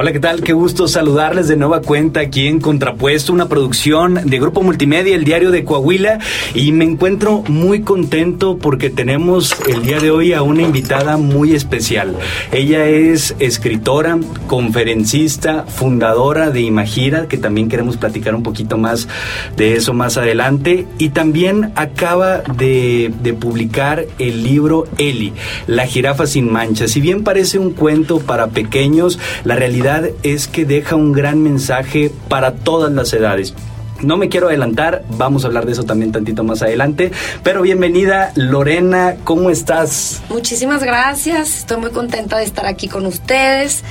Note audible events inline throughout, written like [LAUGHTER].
Hola, ¿qué tal? Qué gusto saludarles de nueva cuenta aquí en Contrapuesto, una producción de Grupo Multimedia, el diario de Coahuila. Y me encuentro muy contento porque tenemos el día de hoy a una invitada muy especial. Ella es escritora, conferencista, fundadora de Imagira, que también queremos platicar un poquito más de eso más adelante. Y también acaba de, publicar el libro Eli, La jirafa sin manchas. Si bien parece un cuento para pequeños, la realidad es que deja un gran mensaje para todas las edades. No me quiero adelantar, vamos a hablar de eso también tantito más adelante, pero bienvenida Lorena, ¿cómo estás? Muchísimas gracias, estoy muy contenta de estar aquí con ustedes.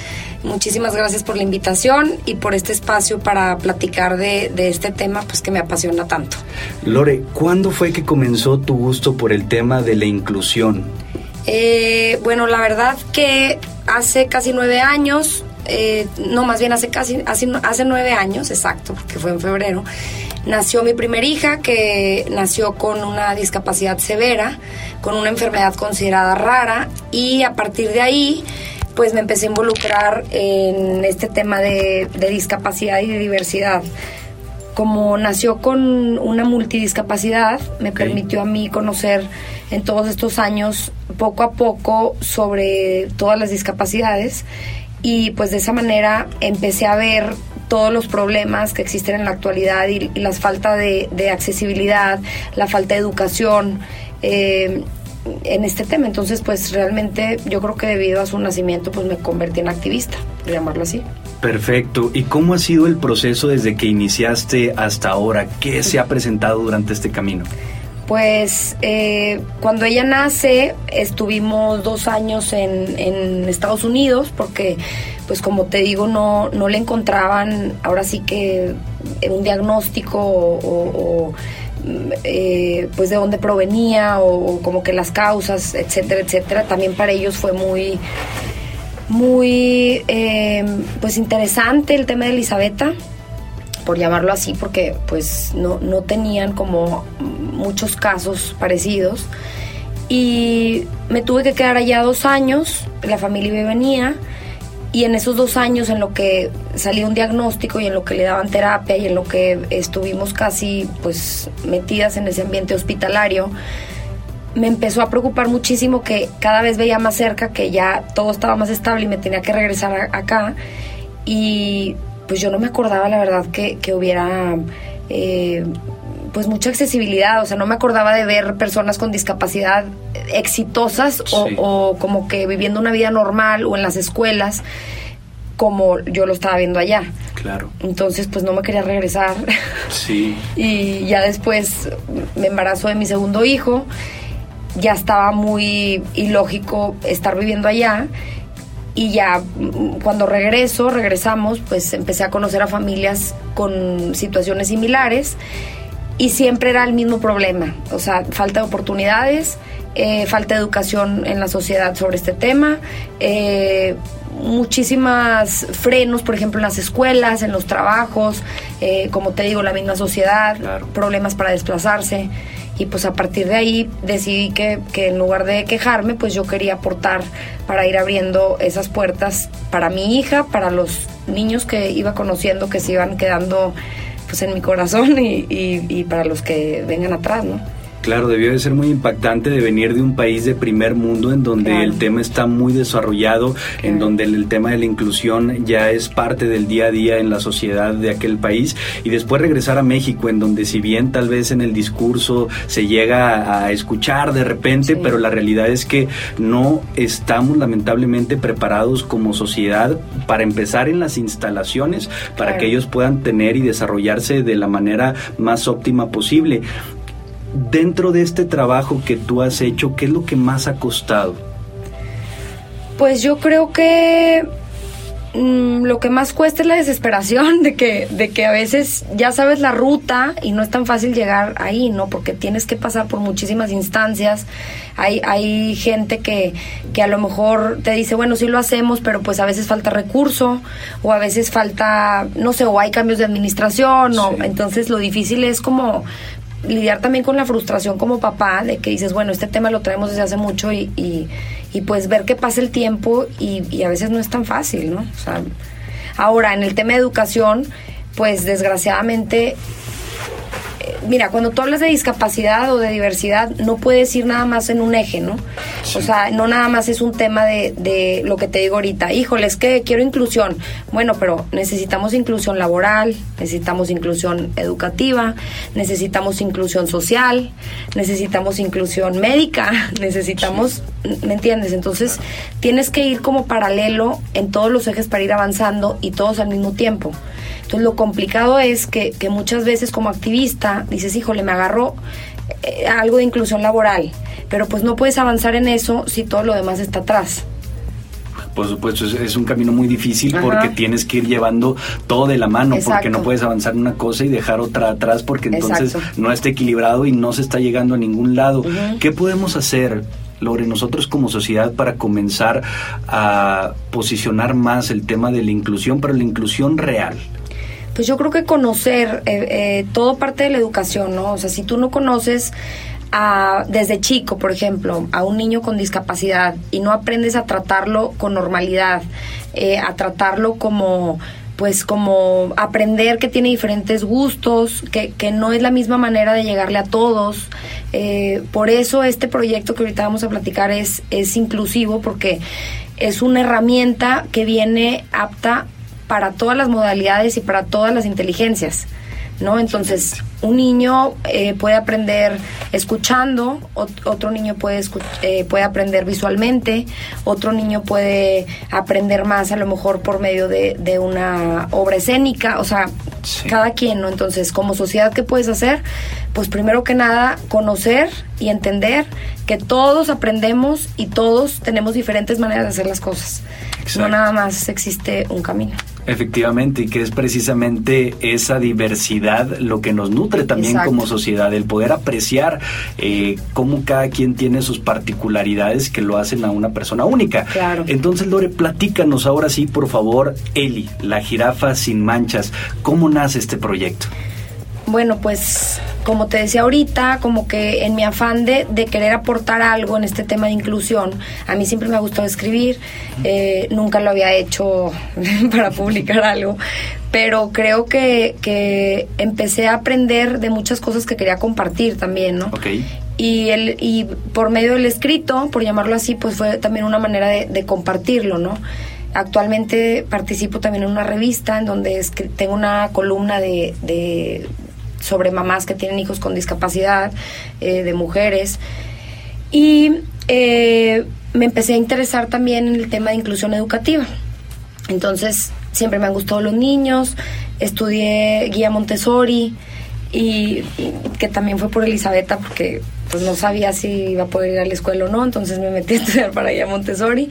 Muchísimas gracias por la invitación y por este espacio para platicar de, este tema pues que me apasiona tanto. Lore, ¿cuándo fue que comenzó tu gusto por el tema de la inclusión? Eh, bueno, la verdad que hace casi nueve años eh, no, más bien hace casi, hace, hace nueve años, exacto, que fue en febrero, nació mi primer hija, que nació con una discapacidad severa, con una enfermedad considerada rara, y a partir de ahí, pues me empecé a involucrar en este tema de, discapacidad y de diversidad. Como nació con una multidiscapacidad, me permitió a mí conocer en todos estos años poco a poco sobre todas las discapacidades y pues de esa manera empecé a ver todos los problemas que existen en la actualidad y, la falta de, accesibilidad, la falta de educación eh, en este tema. Entonces, pues realmente yo creo que debido a su nacimiento, pues me convertí en activista, por llamarlo así. Perfecto. ¿Y cómo ha sido el proceso desde que iniciaste hasta ahora? ¿Qué se ha presentado durante este camino? Pues eh, cuando ella nace estuvimos dos años en, Estados Unidos porque pues como te digo no, no le encontraban ahora sí que un diagnóstico o, eh, pues de dónde provenía o, como que las causas, etcétera, etcétera. También para ellos fue muy muy eh, pues interesante el tema de Elisabetta por llamarlo así, porque pues no, no tenían como muchos casos parecidos. Y me tuve que quedar allá dos años, la familia me venía, y en esos dos años en lo que salía un diagnóstico y en lo que le daban terapia y en lo que estuvimos casi pues metidas en ese ambiente hospitalario, me empezó a preocupar muchísimo que cada vez veía más cerca que ya todo estaba más estable y me tenía que regresar acá. Y pues yo no me acordaba la verdad que, hubiera eh, pues mucha accesibilidad, o sea, no me acordaba de ver personas con discapacidad exitosas o, como que viviendo una vida normal o en las escuelas como yo lo estaba viendo allá. Claro. Entonces, pues no me quería regresar. Sí. [LAUGHS] y ya después me embarazó de mi segundo hijo. Ya estaba muy ilógico estar viviendo allá y ya mm, cuando regreso, regresamos, pues empecé a conocer a familias con situaciones similares y siempre era el mismo problema, o sea, falta de oportunidades, eh, falta de educación en la sociedad sobre este tema, eh, muchísimas frenos, por ejemplo, en las escuelas, en los trabajos, eh, como te digo, la misma sociedad, problemas para desplazarse. Y pues a partir de ahí decidí que, que, en lugar de quejarme, pues yo quería aportar para ir abriendo esas puertas para mi hija, para los niños que iba conociendo que se iban quedando pues en mi corazón y, y, y para los que vengan atrás, ¿no? Claro, debió de ser muy impactante de venir de un país de primer mundo en donde el tema está muy desarrollado, en donde el, tema de la inclusión ya es parte del día a día en la sociedad de aquel país. Y después regresar a México en donde si bien tal vez en el discurso se llega a, escuchar de repente, pero la realidad es que no estamos lamentablemente preparados como sociedad para empezar en las instalaciones para que ellos puedan tener y desarrollarse de la manera más óptima posible dentro de este trabajo que tú has hecho, ¿qué es lo que más ha costado? Pues yo creo que mm, lo que más cuesta es la desesperación de que, de que a veces ya sabes la ruta y no es tan fácil llegar ahí, ¿no? Porque tienes que pasar por muchísimas instancias. Hay, hay gente que, que a lo mejor te dice, bueno, sí lo hacemos, pero pues a veces falta recurso o a veces falta, no sé, o hay cambios de administración, o entonces lo difícil es como lidiar también con la frustración como papá de que dices, bueno, este tema lo traemos desde hace mucho y, y, pues ver que pasa el tiempo y, a veces no es tan fácil, ¿no? O sea, Ahora, en el tema de educación, pues desgraciadamente mira, cuando tú hablas de discapacidad o de diversidad, no puedes ir nada más en un eje, ¿no? O sea, no nada más es un tema de, de lo que te digo ahorita, híjole, es que quiero inclusión. Bueno, pero necesitamos inclusión laboral, necesitamos inclusión educativa, necesitamos inclusión social, necesitamos inclusión médica, [LAUGHS] necesitamos, ¿me entiendes? Entonces, tienes que ir como paralelo en todos los ejes para ir avanzando y todos al mismo tiempo. Entonces lo complicado es que, que muchas veces como activista dices, híjole, me agarró eh, algo de inclusión laboral, pero pues no puedes avanzar en eso si todo lo demás está atrás por supuesto, es, un camino muy difícil porque tienes que ir llevando todo de la mano, porque no puedes avanzar una cosa y dejar otra atrás, porque entonces no está equilibrado y no se está llegando a ningún lado. ¿Qué podemos hacer? Lore, nosotros como sociedad para comenzar a posicionar más el tema de la inclusión, pero la inclusión real. Pues yo creo que conocer eh, eh, todo parte de la educación, ¿no? O sea, si tú no conoces a, desde chico, por ejemplo, a un niño con discapacidad y no aprendes a tratarlo con normalidad, eh, a tratarlo como pues como aprender que tiene diferentes gustos, que, que, no es la misma manera de llegarle a todos. por eso este proyecto que ahorita vamos a platicar es, es inclusivo porque es una herramienta que viene apta para todas las modalidades y para todas las inteligencias. ¿no? Entonces, un niño eh, puede aprender escuchando, otro niño puede, eh, puede aprender visualmente, otro niño puede aprender más a lo mejor por medio de, de una obra escénica, o sea, cada quien, ¿no? Entonces, como sociedad, ¿qué puedes hacer? Pues primero que nada, conocer y entender que todos aprendemos y todos tenemos diferentes maneras de hacer las cosas. No nada más existe un camino. Efectivamente, y que es precisamente esa diversidad lo que nos nutre también como sociedad, el poder apreciar eh, cómo cada quien tiene sus particularidades que lo hacen a una persona única. Claro. Entonces, Lore, platícanos ahora sí, por favor, Eli, la jirafa sin manchas, ¿cómo nace este proyecto? Bueno, pues como te decía ahorita, como que en mi afán de, querer aportar algo en este tema de inclusión, a mí siempre me ha gustado escribir, eh, nunca lo había hecho [LAUGHS] para publicar algo, pero creo que, que, empecé a aprender de muchas cosas que quería compartir también, ¿no? Y, el, y por medio del escrito, por llamarlo así, pues fue también una manera de, compartirlo, ¿no? Actualmente participo también en una revista en donde tengo una columna de, sobre mamás que tienen hijos con discapacidad, eh, de mujeres. Y eh, me empecé a interesar también en el tema de inclusión educativa. Entonces, siempre me han gustado los niños, estudié guía Montessori y, que también fue por Elisabetta porque pues no sabía si iba a poder ir a la escuela o no, entonces me metí a estudiar para guía Montessori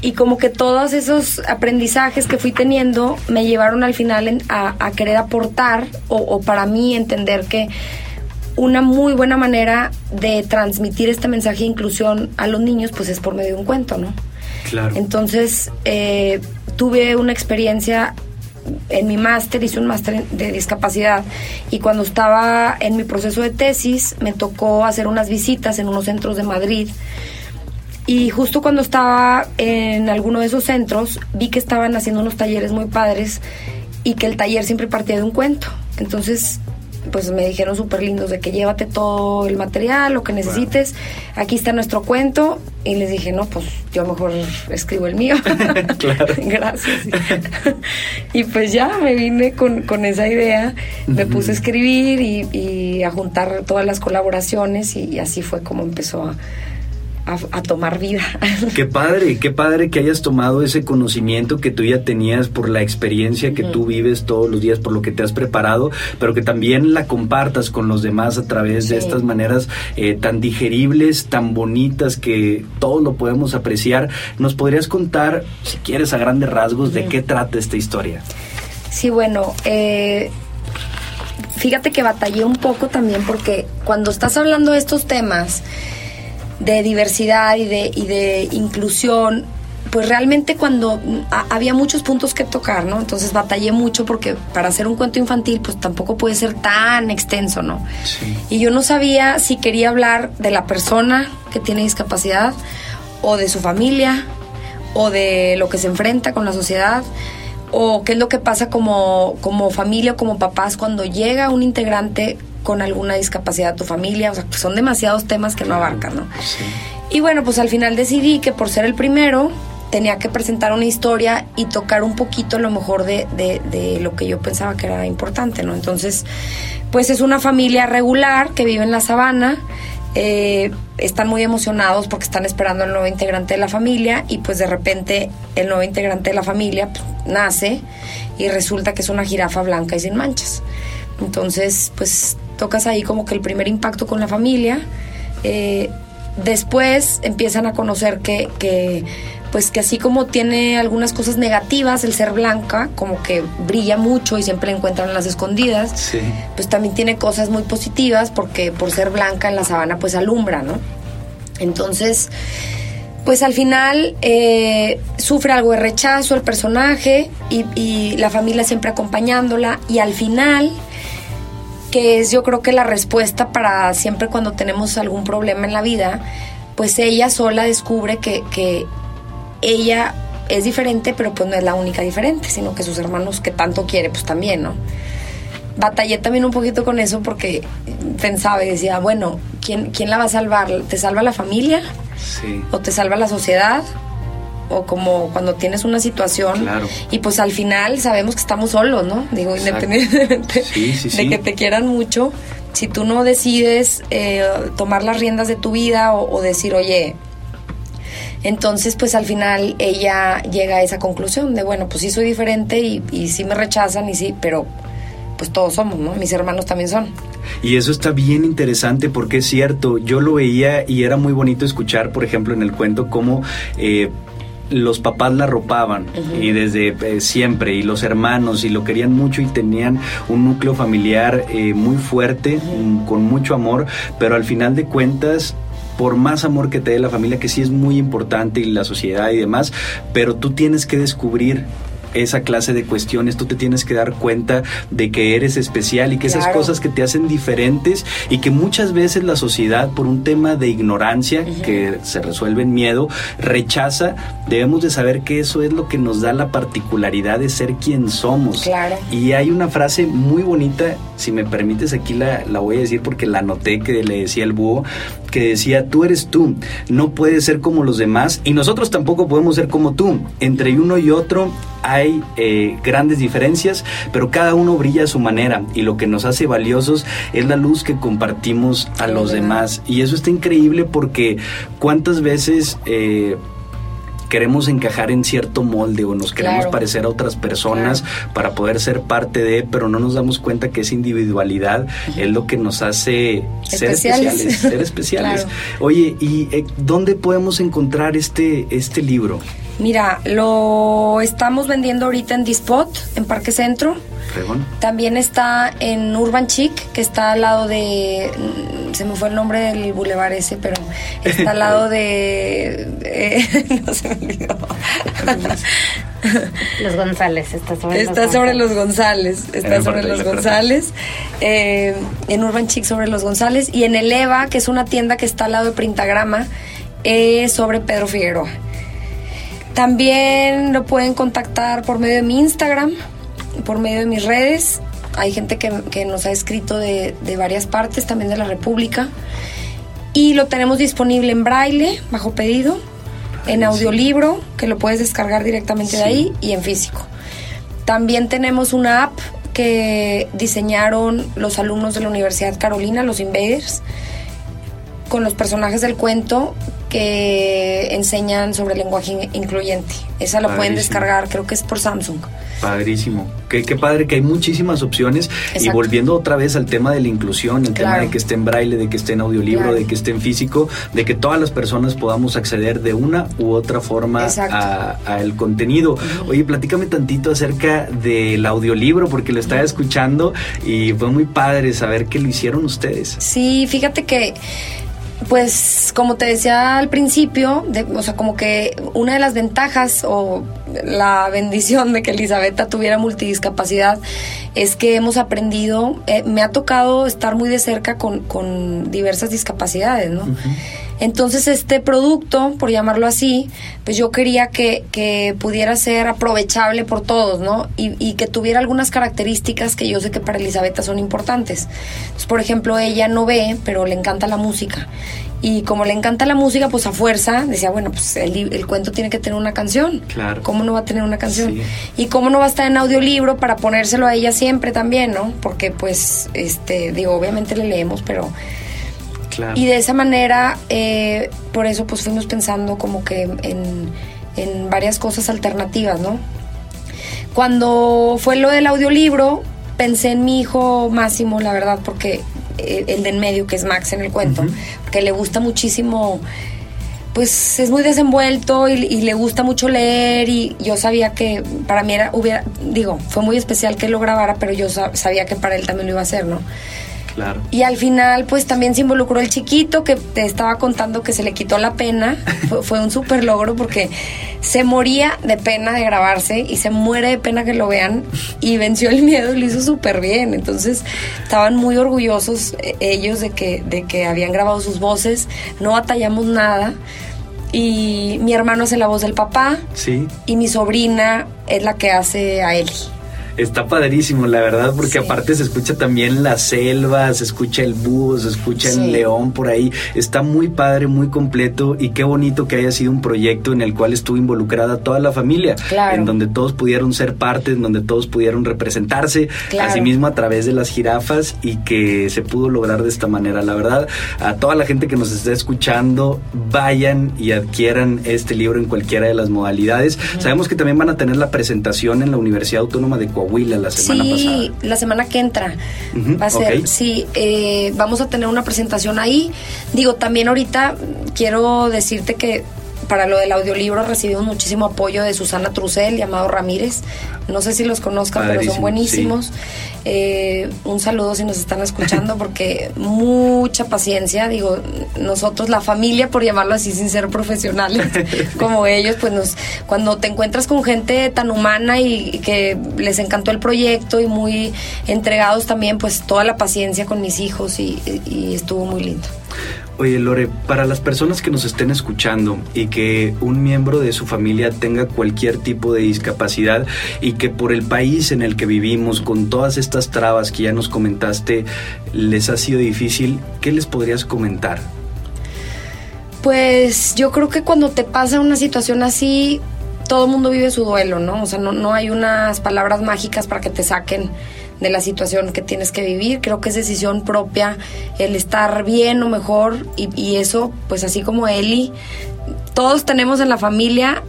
y como que todos esos aprendizajes que fui teniendo me llevaron al final a, querer aportar o, para mí entender que una muy buena manera de transmitir este mensaje de inclusión a los niños pues es por medio de un cuento, ¿no? Claro. Entonces eh, tuve una experiencia en mi máster, hice un máster de discapacidad y cuando estaba en mi proceso de tesis me tocó hacer unas visitas en unos centros de Madrid y justo cuando estaba en alguno de esos centros, vi que estaban haciendo unos talleres muy padres y que el taller siempre partía de un cuento. Entonces, pues me dijeron súper lindos de que llévate todo el material, lo que necesites. Aquí está nuestro cuento. Y les dije, no, pues yo mejor escribo el mío. [LAUGHS] claro. [LAUGHS] Gracias. [LAUGHS] y pues ya me vine con, esa idea. Me puse a escribir y, a juntar todas las colaboraciones y así fue como empezó a a, tomar vida. [LAUGHS] Qué padre, qué padre que hayas tomado ese conocimiento que tú ya tenías por la experiencia que tú vives todos los días, por lo que te has preparado, pero que también la compartas con los demás a través de estas maneras eh, tan digeribles, tan bonitas que todos lo podemos apreciar. ¿Nos podrías contar, si quieres, a grandes rasgos, de qué trata esta historia? Sí, bueno, eh, fíjate que batallé un poco también porque cuando estás hablando de estos temas, de diversidad y de, y de inclusión, pues realmente cuando había muchos puntos que tocar, ¿no? Entonces batallé mucho porque para hacer un cuento infantil pues tampoco puede ser tan extenso, ¿no? Y yo no sabía si quería hablar de la persona que tiene discapacidad o de su familia o de lo que se enfrenta con la sociedad o qué es lo que pasa como, como familia o como papás cuando llega un integrante con alguna discapacidad a tu familia, o sea, son demasiados temas que no abarcan, ¿no? Y bueno, pues al final decidí que por ser el primero, tenía que presentar una historia y tocar un poquito lo mejor de, de, lo que yo pensaba que era importante, ¿no? Entonces, pues es una familia regular que vive en la sabana. Eh, están muy emocionados porque están esperando al nuevo integrante de la familia y pues de repente el nuevo integrante de la familia pues, nace y resulta que es una jirafa blanca y sin manchas. Entonces, pues tocas ahí como que el primer impacto con la familia. Eh, después empiezan a conocer que, que pues que así como tiene algunas cosas negativas el ser blanca, como que brilla mucho y siempre encuentran las escondidas, pues también tiene cosas muy positivas porque por ser blanca en la sabana pues alumbra, ¿no? Entonces, pues al final eh, sufre algo de rechazo el personaje y, y la familia siempre acompañándola y al final que es yo creo que la respuesta para siempre cuando tenemos algún problema en la vida, pues ella sola descubre que, que ella es diferente, pero pues no es la única diferente, sino que sus hermanos que tanto quiere, pues también, ¿no? Batallé también un poquito con eso porque pensaba y decía, bueno, ¿quién, quién la va a salvar? ¿Te salva la familia? Sí. ¿O te salva la sociedad? O como cuando tienes una situación claro. y pues al final sabemos que estamos solos, ¿no? Digo, independientemente de que te quieran mucho, si tú no decides eh, tomar las riendas de tu vida o, o decir, oye, entonces, pues al final ella llega a esa conclusión de, bueno, pues sí soy diferente y, y sí me rechazan y sí, pero pues todos somos, ¿no? Mis hermanos también son. Y eso está bien interesante porque es cierto, yo lo veía y era muy bonito escuchar, por ejemplo, en el cuento cómo... Eh, los papás la ropaban y desde eh, siempre y los hermanos y lo querían mucho y tenían un núcleo familiar eh, muy fuerte, con mucho amor, pero al final de cuentas por más amor que te dé la familia, que sí es muy importante y la sociedad y demás, pero tú tienes que descubrir esa clase de cuestiones, tú te tienes que dar cuenta de que eres especial y que esas cosas que te hacen diferentes y que muchas veces la sociedad por un tema de ignorancia que se resuelve en miedo, rechaza, debemos de saber que eso es lo que nos da la particularidad de ser quien somos. Claro. Y hay una frase muy bonita, si me permites aquí la, la voy a decir porque la noté que le decía el búho, que decía, tú eres tú, no puedes ser como los demás y nosotros tampoco podemos ser como tú. Entre uno y otro hay eh, grandes diferencias, pero cada uno brilla a su manera y lo que nos hace valiosos es la luz que compartimos a los demás. Y eso está increíble porque cuántas veces... Eh, queremos encajar en cierto molde o nos queremos parecer a otras personas para poder ser parte de, pero no nos damos cuenta que esa individualidad es lo que nos hace ser especiales, ser especiales. [LAUGHS] Oye, ¿y eh, dónde podemos encontrar este, este libro? Mira, lo estamos vendiendo ahorita en Dispot, en Parque Centro. También está en Urban Chic, que está al lado de. Mm, se me fue el nombre del bulevar ese, pero está al lado de. [LAUGHS] no se me olvidó. Los González, está sobre está los sobre los González. Está sobre los González. Eh, en Urban Chic sobre los González. Y en el Eva, que es una tienda que está al lado de Printagrama, es sobre Pedro Figueroa. También lo pueden contactar por medio de mi Instagram, por medio de mis redes. Hay gente que, nos ha escrito de, varias partes, también de la República. Y lo tenemos disponible en braille, bajo pedido, en audiolibro, que lo puedes descargar directamente de ahí, y en físico. También tenemos una app que diseñaron los alumnos de la Universidad Carolina, los Invaders, con los personajes del cuento que enseñan sobre el lenguaje incluyente. Esa la pueden descargar, creo que es por Samsung. Padrísimo. Qué, qué padre que hay muchísimas opciones. Y volviendo otra vez al tema de la inclusión, el tema de que esté en braille, de que esté en audiolibro, de que esté en físico, de que todas las personas podamos acceder de una u otra forma al contenido. Oye, platícame tantito acerca del audiolibro, porque lo estaba escuchando y fue muy padre saber que lo hicieron ustedes. Sí, fíjate que pues como te decía al principio, o sea, como que una de las ventajas o la [LAUGHS] bendición de que Elisabetta tuviera multidiscapacidad es que hemos aprendido, eh, me ha tocado estar muy de cerca con, diversas discapacidades, ¿no? Entonces este producto, por llamarlo así, pues yo quería que, que pudiera ser aprovechable por todos, ¿no? Y, y, que tuviera algunas características que yo sé que para Elizabeth son importantes. Entonces, por ejemplo, ella no ve, pero le encanta la música. Y como le encanta la música, pues a fuerza decía, bueno, pues el, el cuento tiene que tener una canción. Claro. ¿Cómo no va a tener una canción? Sí. Y cómo no va a estar en audiolibro para ponérselo a ella siempre también, ¿no? Porque pues, este, digo, obviamente le leemos, pero... Claro. Y de esa manera, eh, por eso pues fuimos pensando como que en, en varias cosas alternativas, ¿no? Cuando fue lo del audiolibro, pensé en mi hijo Máximo, la verdad, porque eh, el de en medio, que es Max en el cuento, uh -huh. que le gusta muchísimo, pues es muy desenvuelto y, y, le gusta mucho leer y yo sabía que para mí era, hubiera, digo, fue muy especial que lo grabara, pero yo sabía que para él también lo iba a hacer, ¿no? Claro. Y al final, pues también se involucró el chiquito que te estaba contando que se le quitó la pena. [LAUGHS] fue, fue, un súper logro porque se moría de pena de grabarse y se muere de pena que lo vean y venció el miedo y lo hizo súper bien. Entonces estaban muy orgullosos eh, ellos de que, de que habían grabado sus voces. No batallamos nada. Y mi hermano hace la voz del papá. Sí. Y mi sobrina es la que hace a Eli. Está padrísimo, la verdad, porque sí. aparte se escucha también la selva, se escucha el búho, se escucha sí. el león por ahí. Está muy padre, muy completo y qué bonito que haya sido un proyecto en el cual estuvo involucrada toda la familia, claro. en donde todos pudieron ser parte, en donde todos pudieron representarse claro. a sí mismo a través de las jirafas y que se pudo lograr de esta manera. La verdad, a toda la gente que nos está escuchando, vayan y adquieran este libro en cualquiera de las modalidades. Uh -huh. Sabemos que también van a tener la presentación en la Universidad Autónoma de Coahuila Coahuila la semana sí, pasada. Sí, la semana que entra. Uh -huh, va a ser, okay. sí, eh, vamos a tener una presentación ahí. Digo, también ahorita quiero decirte que para lo del audiolibro recibimos muchísimo apoyo de Susana Trucel y Amado Ramírez. No sé si los conozcan, Padrísimo, pero son buenísimos. Sí. Eh, un saludo si nos están escuchando, [LAUGHS] porque mucha paciencia. Digo, nosotros, la familia, por llamarlo así, sin ser profesionales [LAUGHS] como ellos, pues nos, cuando te encuentras con gente tan humana y, y que les encantó el proyecto y muy entregados también, pues toda la paciencia con mis hijos y, y estuvo muy lindo. Oye, Lore, para las personas que nos estén escuchando y que un miembro de su familia tenga cualquier tipo de discapacidad y que por el país en el que vivimos, con todas estas trabas que ya nos comentaste, les ha sido difícil, ¿qué les podrías comentar? Pues yo creo que cuando te pasa una situación así, todo el mundo vive su duelo, ¿no? O sea, no, no hay unas palabras mágicas para que te saquen de la situación que tienes que vivir. Creo que es decisión propia el estar bien o mejor y, y eso, pues así como Eli, todos tenemos en la familia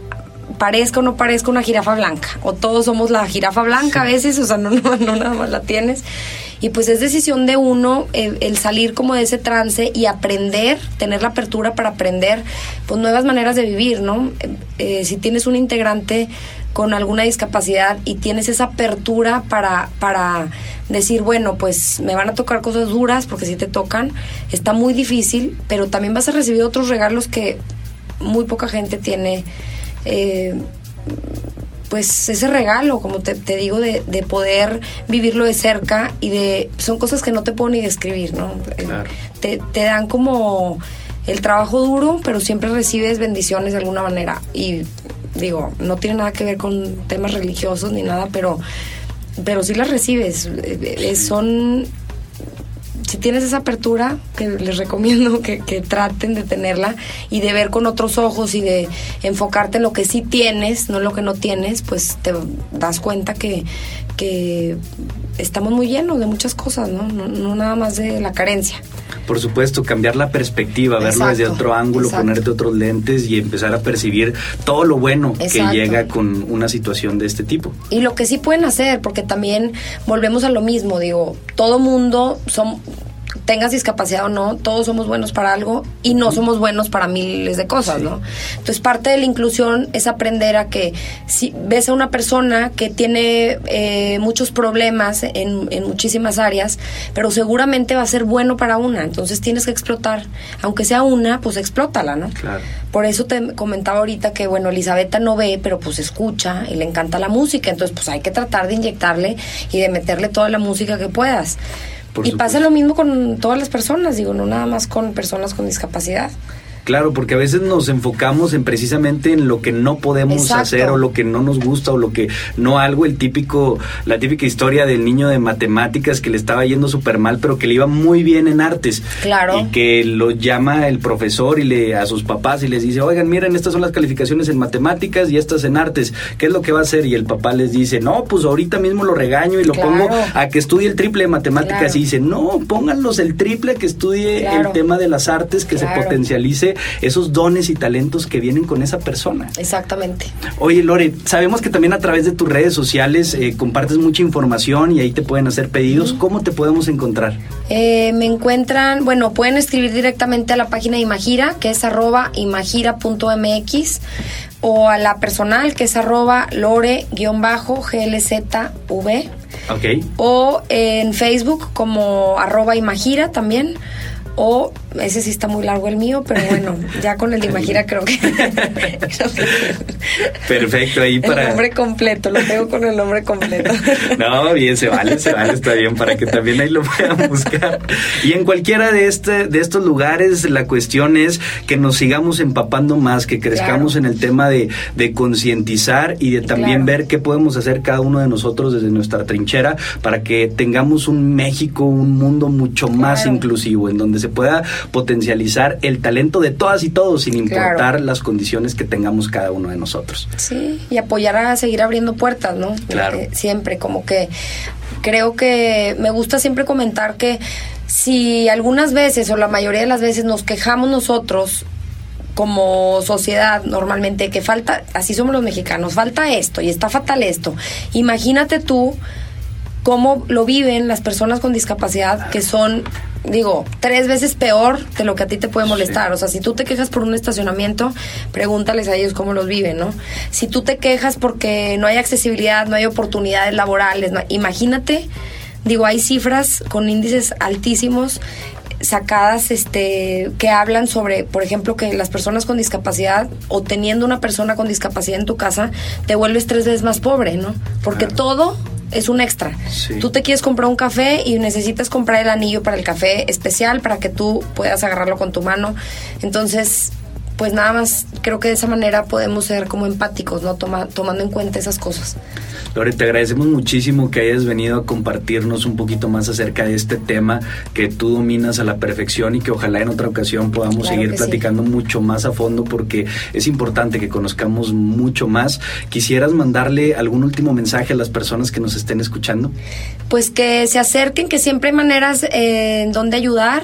parezca o no parezca una jirafa blanca, o todos somos la jirafa blanca a veces, o sea, no, no, no nada más la tienes. Y pues es decisión de uno el, el, salir como de ese trance y aprender, tener la apertura para aprender pues nuevas maneras de vivir, ¿no? Eh, si tienes un integrante con alguna discapacidad y tienes esa apertura para, para decir, bueno, pues me van a tocar cosas duras porque si te tocan, está muy difícil, pero también vas a recibir otros regalos que muy poca gente tiene. Eh, pues ese regalo, como te, te digo, de, de, poder vivirlo de cerca y de... Son cosas que no te puedo ni describir, ¿no? Claro. Te, te, dan como el trabajo duro, pero siempre recibes bendiciones de alguna manera. Y digo, no tiene nada que ver con temas religiosos ni nada, pero, pero sí las recibes. Son si tienes esa apertura, que les recomiendo que, que, traten de tenerla y de ver con otros ojos y de enfocarte en lo que sí tienes, no en lo que no tienes, pues te das cuenta que, que estamos muy llenos de muchas cosas. No, no nada más de la carencia. Por supuesto, cambiar la perspectiva, verlo exacto, desde otro ángulo, exacto. ponerte otros lentes y empezar a percibir todo lo bueno exacto. que llega con una situación de este tipo. Y lo que sí pueden hacer, porque también volvemos a lo mismo, digo, todo mundo son tengas discapacidad o no, todos somos buenos para algo y no somos buenos para miles de cosas, sí. ¿no? Entonces parte de la inclusión es aprender a que si ves a una persona que tiene eh, muchos problemas en, en, muchísimas áreas, pero seguramente va a ser bueno para una, entonces tienes que explotar, aunque sea una, pues explótala, ¿no? Claro. Por eso te comentaba ahorita que, bueno, Elisabetta no ve, pero pues escucha y le encanta la música, entonces pues hay que tratar de inyectarle y de meterle toda la música que puedas. Por y supuesto. pasa lo mismo con todas las personas, digo, no nada más con personas con discapacidad. Claro, porque a veces nos enfocamos en precisamente en lo que no podemos hacer o lo que no nos gusta o lo que no algo, el típico, la típica historia del niño de matemáticas que le estaba yendo súper mal, pero que le iba muy bien en artes. Claro. Y que lo llama el profesor y le a sus papás y les dice, oigan, miren, estas son las calificaciones en matemáticas y estas en artes. ¿Qué es lo que va a hacer? Y el papá les dice, no, pues ahorita mismo lo regaño y lo pongo a que estudie el triple de matemáticas. Y dice, no, pónganlos el triple que estudie el tema de las artes, que se potencialice esos dones y talentos que vienen con esa persona. Exactamente. Oye, Lore, sabemos que también a través de tus redes sociales eh, compartes mucha información y ahí te pueden hacer pedidos. ¿Cómo te podemos encontrar? Eh, me encuentran, bueno, pueden escribir directamente a la página de Imagira, que es arroba imagira.mx, o a la personal, que es arroba lore-glzv. Okay. O en Facebook como arroba Imagira también o ese sí está muy largo el mío, pero bueno, [LAUGHS] ya con el de Imagira creo que. [LAUGHS] Perfecto, ahí para. El nombre completo, lo tengo con el nombre completo. [LAUGHS] no, bien, se vale, se vale, está bien, para que también ahí lo puedan buscar. Y en cualquiera de, este, de estos lugares, la cuestión es que nos sigamos empapando más, que crezcamos en el tema de, de concientizar y de también ver qué podemos hacer cada uno de nosotros desde nuestra trinchera para que tengamos un México, un mundo mucho más inclusivo, en donde se pueda potencializar el talento de todas y todos sin importar las condiciones que tengamos cada uno de nosotros. Sí, y apoyar a seguir abriendo puertas, ¿no? Claro. Eh, siempre, como que creo que me gusta siempre comentar que si algunas veces o la mayoría de las veces nos quejamos nosotros como sociedad normalmente que falta, así somos los mexicanos, falta esto y está fatal esto. Imagínate tú cómo lo viven las personas con discapacidad que son digo, tres veces peor de lo que a ti te puede molestar. O sea, si tú te quejas por un estacionamiento, pregúntales a ellos cómo los viven, ¿no? Si tú te quejas porque no hay accesibilidad, no hay oportunidades laborales, imagínate, digo, hay cifras con índices altísimos sacadas este que hablan sobre, por ejemplo, que las personas con discapacidad o teniendo una persona con discapacidad en tu casa te vuelves tres veces más pobre, ¿no? Porque todo es un extra. Tú te quieres comprar un café y necesitas comprar el anillo para el café especial para que tú puedas agarrarlo con tu mano. Entonces, pues nada más creo que de esa manera podemos ser como empáticos, ¿no? tomando en cuenta esas cosas. Lore, te agradecemos muchísimo que hayas venido a compartirnos un poquito más acerca de este tema que tú dominas a la perfección y que ojalá en otra ocasión podamos seguir platicando mucho más a fondo porque es importante que conozcamos mucho más. ¿Quisieras mandarle algún último mensaje a las personas que nos estén escuchando? Pues que se acerquen, que siempre hay maneras eh, en donde ayudar.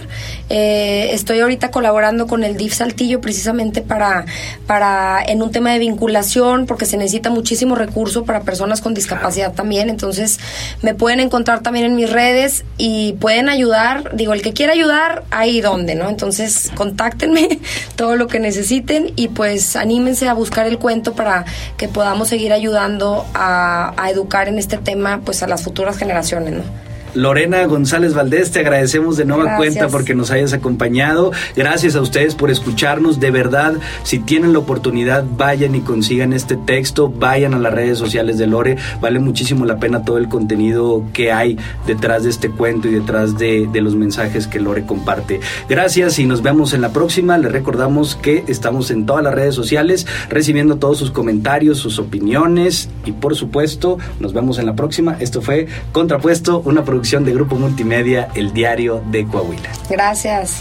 Eh, estoy ahorita colaborando con el DIF Saltillo precisamente para, para en un tema de vinculación porque se necesita muchísimo recurso para personas con discapacidad también, entonces me pueden encontrar también en mis redes y pueden ayudar, digo, el que quiera ayudar, ahí donde, ¿no? Entonces contáctenme [LAUGHS] todo lo que necesiten y pues anímense a buscar el cuento para que podamos seguir ayudando a, a educar en este tema pues a las futuras generaciones, ¿no? Lorena González Valdés, te agradecemos de nueva cuenta porque nos hayas acompañado. Gracias a ustedes por escucharnos. De verdad, si tienen la oportunidad, vayan y consigan este texto, vayan a las redes sociales de Lore. Vale muchísimo la pena todo el contenido que hay detrás de este cuento y detrás de, de los mensajes que Lore comparte. Gracias y nos vemos en la próxima. Les recordamos que estamos en todas las redes sociales recibiendo todos sus comentarios, sus opiniones y por supuesto nos vemos en la próxima. Esto fue Contrapuesto, una de Grupo Multimedia, El Diario de Coahuila. Gracias.